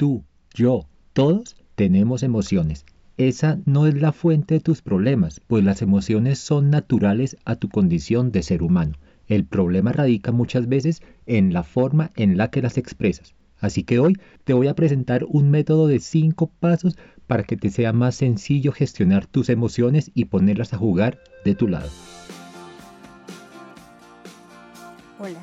tú, yo, todos tenemos emociones. Esa no es la fuente de tus problemas, pues las emociones son naturales a tu condición de ser humano. El problema radica muchas veces en la forma en la que las expresas. Así que hoy te voy a presentar un método de 5 pasos para que te sea más sencillo gestionar tus emociones y ponerlas a jugar de tu lado. Hola,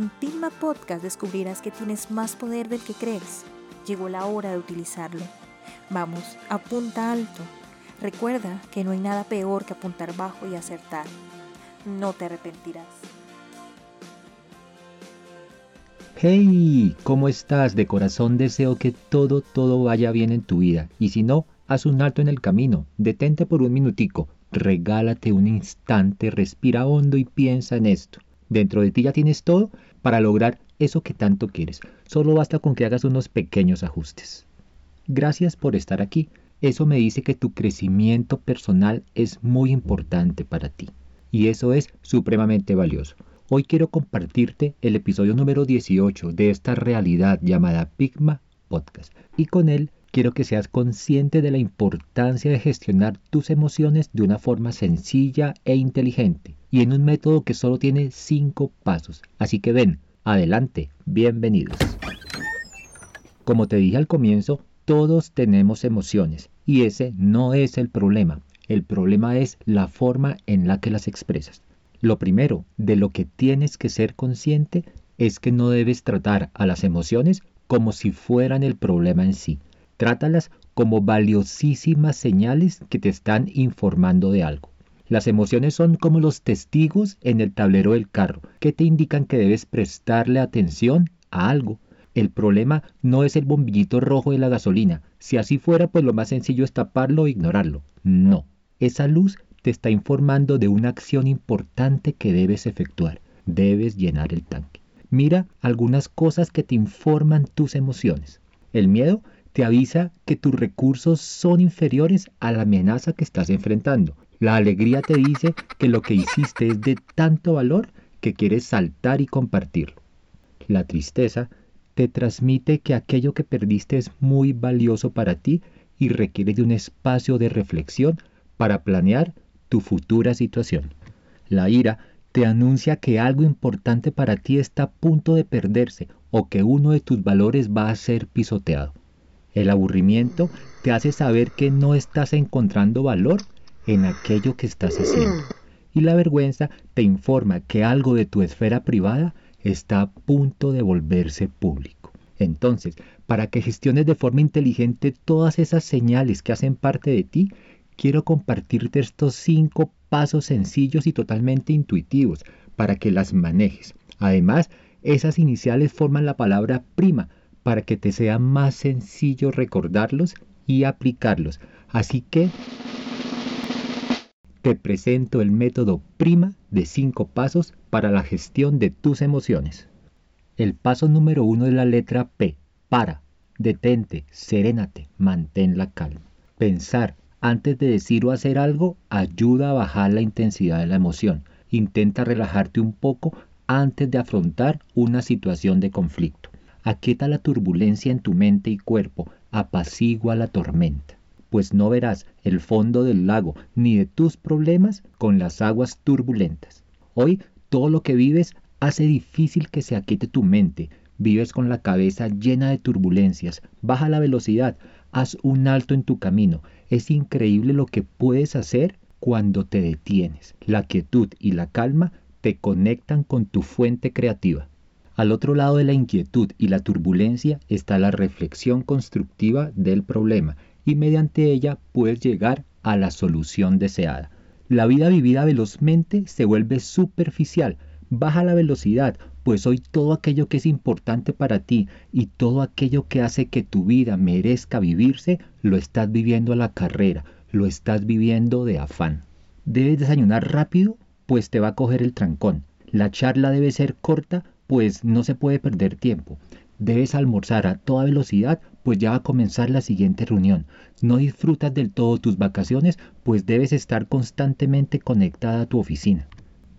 En Pilma Podcast descubrirás que tienes más poder del que crees. Llegó la hora de utilizarlo. Vamos, apunta alto. Recuerda que no hay nada peor que apuntar bajo y acertar. No te arrepentirás. Hey, ¿cómo estás? De corazón deseo que todo, todo vaya bien en tu vida. Y si no, haz un alto en el camino. Detente por un minutico. Regálate un instante, respira hondo y piensa en esto. Dentro de ti ya tienes todo para lograr eso que tanto quieres. Solo basta con que hagas unos pequeños ajustes. Gracias por estar aquí. Eso me dice que tu crecimiento personal es muy importante para ti. Y eso es supremamente valioso. Hoy quiero compartirte el episodio número 18 de esta realidad llamada Pigma Podcast. Y con él quiero que seas consciente de la importancia de gestionar tus emociones de una forma sencilla e inteligente y en un método que solo tiene 5 pasos. Así que ven, adelante, bienvenidos. Como te dije al comienzo, todos tenemos emociones y ese no es el problema. El problema es la forma en la que las expresas. Lo primero de lo que tienes que ser consciente es que no debes tratar a las emociones como si fueran el problema en sí. Trátalas como valiosísimas señales que te están informando de algo. Las emociones son como los testigos en el tablero del carro, que te indican que debes prestarle atención a algo el problema no es el bombillito rojo de la gasolina. Si así fuera, pues lo más sencillo es taparlo o ignorarlo. No. Esa luz te está informando de una acción importante que debes efectuar. Debes llenar el tanque. Mira algunas cosas que te informan tus emociones. El miedo te avisa que tus recursos son inferiores a la amenaza que estás enfrentando. La alegría te dice que lo que hiciste es de tanto valor que quieres saltar y compartirlo. La tristeza te transmite que aquello que perdiste es muy valioso para ti y requiere de un espacio de reflexión para planear tu futura situación. La ira te anuncia que algo importante para ti está a punto de perderse o que uno de tus valores va a ser pisoteado. El aburrimiento te hace saber que no estás encontrando valor en aquello que estás haciendo. Y la vergüenza te informa que algo de tu esfera privada está a punto de volverse público. Entonces, para que gestiones de forma inteligente todas esas señales que hacen parte de ti, quiero compartirte estos cinco pasos sencillos y totalmente intuitivos para que las manejes. Además, esas iniciales forman la palabra prima para que te sea más sencillo recordarlos y aplicarlos. Así que te presento el método prima de cinco pasos para la gestión de tus emociones. El paso número uno es la letra P. Para, detente, serénate, mantén la calma. Pensar antes de decir o hacer algo ayuda a bajar la intensidad de la emoción. Intenta relajarte un poco antes de afrontar una situación de conflicto. Aquieta la turbulencia en tu mente y cuerpo, apacigua la tormenta pues no verás el fondo del lago ni de tus problemas con las aguas turbulentas. Hoy todo lo que vives hace difícil que se aquiete tu mente. Vives con la cabeza llena de turbulencias. Baja la velocidad, haz un alto en tu camino. Es increíble lo que puedes hacer cuando te detienes. La quietud y la calma te conectan con tu fuente creativa. Al otro lado de la inquietud y la turbulencia está la reflexión constructiva del problema y mediante ella puedes llegar a la solución deseada. La vida vivida velozmente se vuelve superficial, baja la velocidad, pues hoy todo aquello que es importante para ti y todo aquello que hace que tu vida merezca vivirse, lo estás viviendo a la carrera, lo estás viviendo de afán. ¿Debes desayunar rápido? Pues te va a coger el trancón. La charla debe ser corta, pues no se puede perder tiempo. Debes almorzar a toda velocidad, pues ya va a comenzar la siguiente reunión. No disfrutas del todo tus vacaciones, pues debes estar constantemente conectada a tu oficina.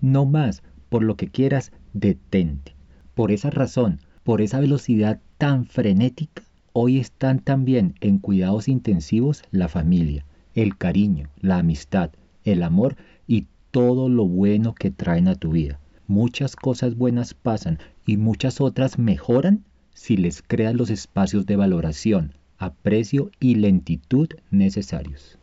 No más, por lo que quieras, detente. Por esa razón, por esa velocidad tan frenética, hoy están también en cuidados intensivos la familia, el cariño, la amistad, el amor y todo lo bueno que traen a tu vida. Muchas cosas buenas pasan y muchas otras mejoran si les creas los espacios de valoración, aprecio y lentitud necesarios.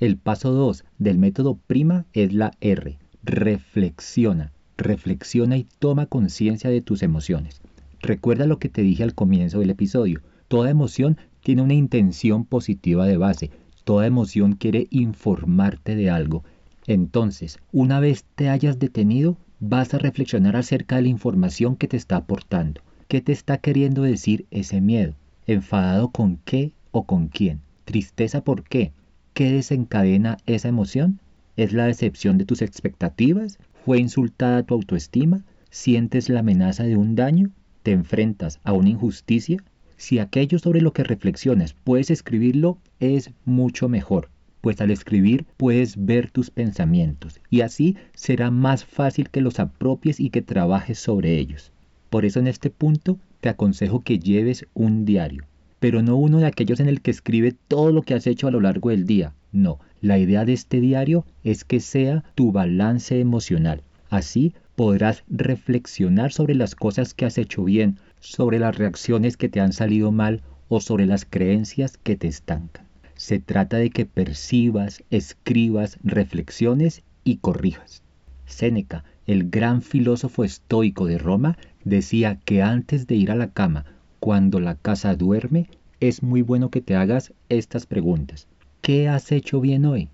El paso 2 del método prima es la R. Reflexiona. Reflexiona y toma conciencia de tus emociones. Recuerda lo que te dije al comienzo del episodio. Toda emoción tiene una intención positiva de base. Toda emoción quiere informarte de algo. Entonces, una vez te hayas detenido, vas a reflexionar acerca de la información que te está aportando. ¿Qué te está queriendo decir ese miedo? ¿Enfadado con qué o con quién? ¿Tristeza por qué? ¿Qué desencadena esa emoción? ¿Es la decepción de tus expectativas? ¿Fue insultada tu autoestima? ¿Sientes la amenaza de un daño? ¿Te enfrentas a una injusticia? Si aquello sobre lo que reflexionas puedes escribirlo, es mucho mejor, pues al escribir puedes ver tus pensamientos y así será más fácil que los apropies y que trabajes sobre ellos. Por eso en este punto te aconsejo que lleves un diario, pero no uno de aquellos en el que escribe todo lo que has hecho a lo largo del día. No, la idea de este diario es que sea tu balance emocional. Así podrás reflexionar sobre las cosas que has hecho bien, sobre las reacciones que te han salido mal o sobre las creencias que te estancan. Se trata de que percibas, escribas, reflexiones y corrijas. Séneca, el gran filósofo estoico de Roma, decía que antes de ir a la cama, cuando la casa duerme, es muy bueno que te hagas estas preguntas. ¿Qué has hecho bien hoy?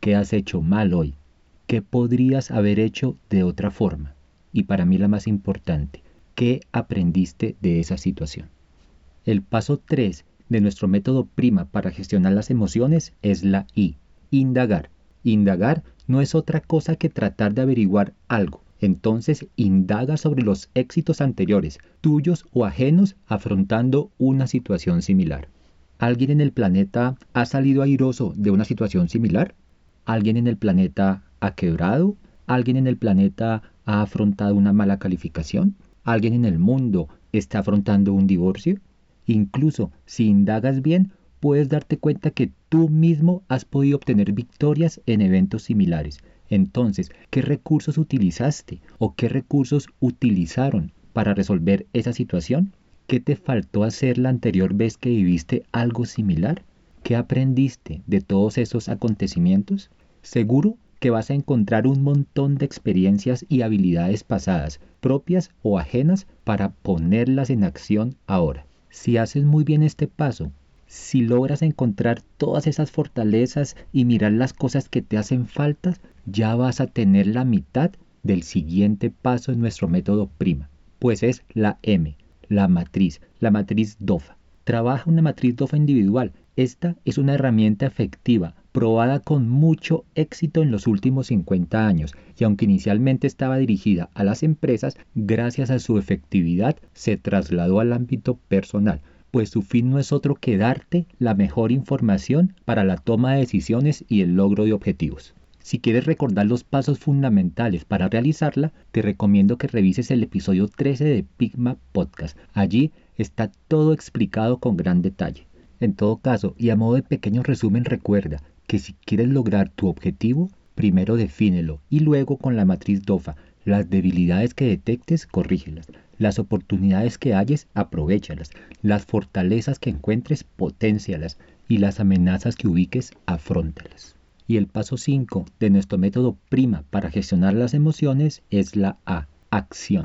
¿Qué has hecho mal hoy? ¿Qué podrías haber hecho de otra forma? Y para mí la más importante, ¿qué aprendiste de esa situación? El paso 3 de nuestro método prima para gestionar las emociones es la I, indagar. Indagar no es otra cosa que tratar de averiguar algo, entonces indaga sobre los éxitos anteriores, tuyos o ajenos, afrontando una situación similar. ¿Alguien en el planeta ha salido airoso de una situación similar? ¿Alguien en el planeta ha quebrado? ¿Alguien en el planeta ha afrontado una mala calificación? ¿Alguien en el mundo está afrontando un divorcio? Incluso si indagas bien, puedes darte cuenta que tú mismo has podido obtener victorias en eventos similares entonces, ¿qué recursos utilizaste o qué recursos utilizaron para resolver esa situación? ¿Qué te faltó hacer la anterior vez que viviste algo similar? ¿Qué aprendiste de todos esos acontecimientos? Seguro que vas a encontrar un montón de experiencias y habilidades pasadas, propias o ajenas, para ponerlas en acción ahora. Si haces muy bien este paso, si logras encontrar todas esas fortalezas y mirar las cosas que te hacen falta, ya vas a tener la mitad del siguiente paso en nuestro método prima, pues es la M, la matriz, la matriz DOFA. Trabaja una matriz DOFA individual. Esta es una herramienta efectiva, probada con mucho éxito en los últimos 50 años, y aunque inicialmente estaba dirigida a las empresas, gracias a su efectividad se trasladó al ámbito personal pues su fin no es otro que darte la mejor información para la toma de decisiones y el logro de objetivos. Si quieres recordar los pasos fundamentales para realizarla, te recomiendo que revises el episodio 13 de Pigma Podcast. Allí está todo explicado con gran detalle. En todo caso, y a modo de pequeño resumen, recuerda que si quieres lograr tu objetivo, primero defínelo y luego con la matriz DOFA, las debilidades que detectes, corrígelas. Las oportunidades que halles, aprovechalas. Las fortalezas que encuentres, potencialas. Y las amenazas que ubiques, afrontalas. Y el paso 5 de nuestro método prima para gestionar las emociones es la A, acción.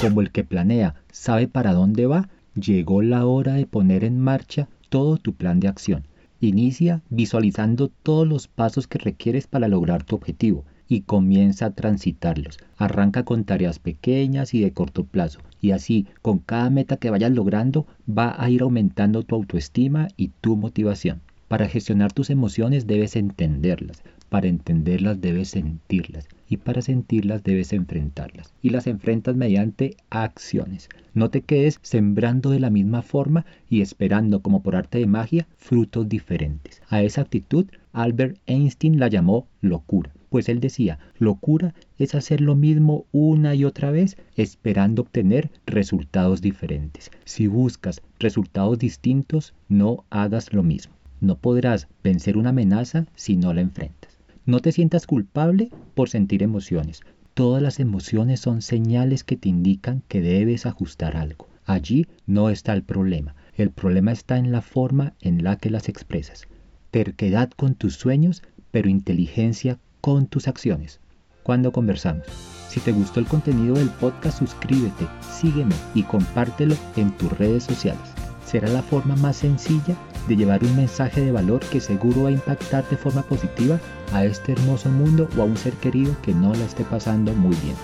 Como el que planea sabe para dónde va, llegó la hora de poner en marcha todo tu plan de acción. Inicia visualizando todos los pasos que requieres para lograr tu objetivo. Y comienza a transitarlos. Arranca con tareas pequeñas y de corto plazo y así con cada meta que vayas logrando va a ir aumentando tu autoestima y tu motivación. Para gestionar tus emociones debes entenderlas, para entenderlas debes sentirlas y para sentirlas debes enfrentarlas. Y las enfrentas mediante acciones. No te quedes sembrando de la misma forma y esperando como por arte de magia frutos diferentes. A esa actitud Albert Einstein la llamó locura. Pues él decía, locura es hacer lo mismo una y otra vez esperando obtener resultados diferentes. Si buscas resultados distintos, no hagas lo mismo. No podrás vencer una amenaza si no la enfrentas. No te sientas culpable por sentir emociones. Todas las emociones son señales que te indican que debes ajustar algo. Allí no está el problema. El problema está en la forma en la que las expresas. Terquedad con tus sueños, pero inteligencia con tus acciones. Cuando conversamos. Si te gustó el contenido del podcast, suscríbete, sígueme y compártelo en tus redes sociales. Será la forma más sencilla de llevar un mensaje de valor que seguro va a impactar de forma positiva a este hermoso mundo o a un ser querido que no la esté pasando muy bien.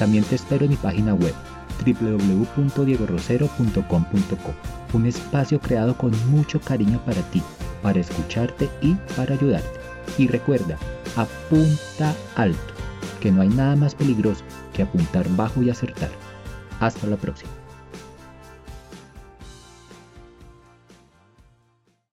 También te espero en mi página web www.diegorosero.com.co, un espacio creado con mucho cariño para ti, para escucharte y para ayudarte. Y recuerda, apunta alto, que no hay nada más peligroso que apuntar bajo y acertar. Hasta la próxima.